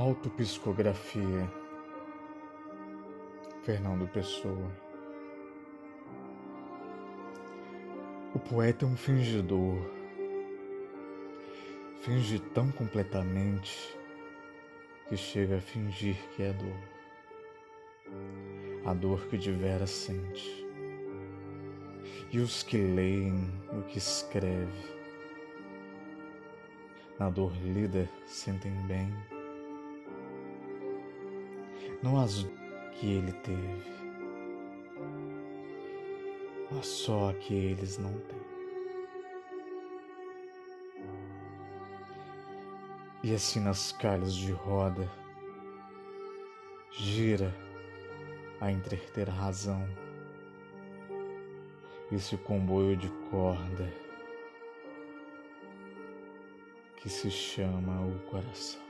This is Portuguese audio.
Autopsicografia Fernando Pessoa O poeta é um fingidor. Finge tão completamente que chega a fingir que é dor. A dor que de veras sente. E os que leem o que escreve, na dor lida sentem bem não as que ele teve, mas só a que eles não têm. E assim nas calhas de roda, gira a entreter a razão, esse comboio de corda que se chama o coração.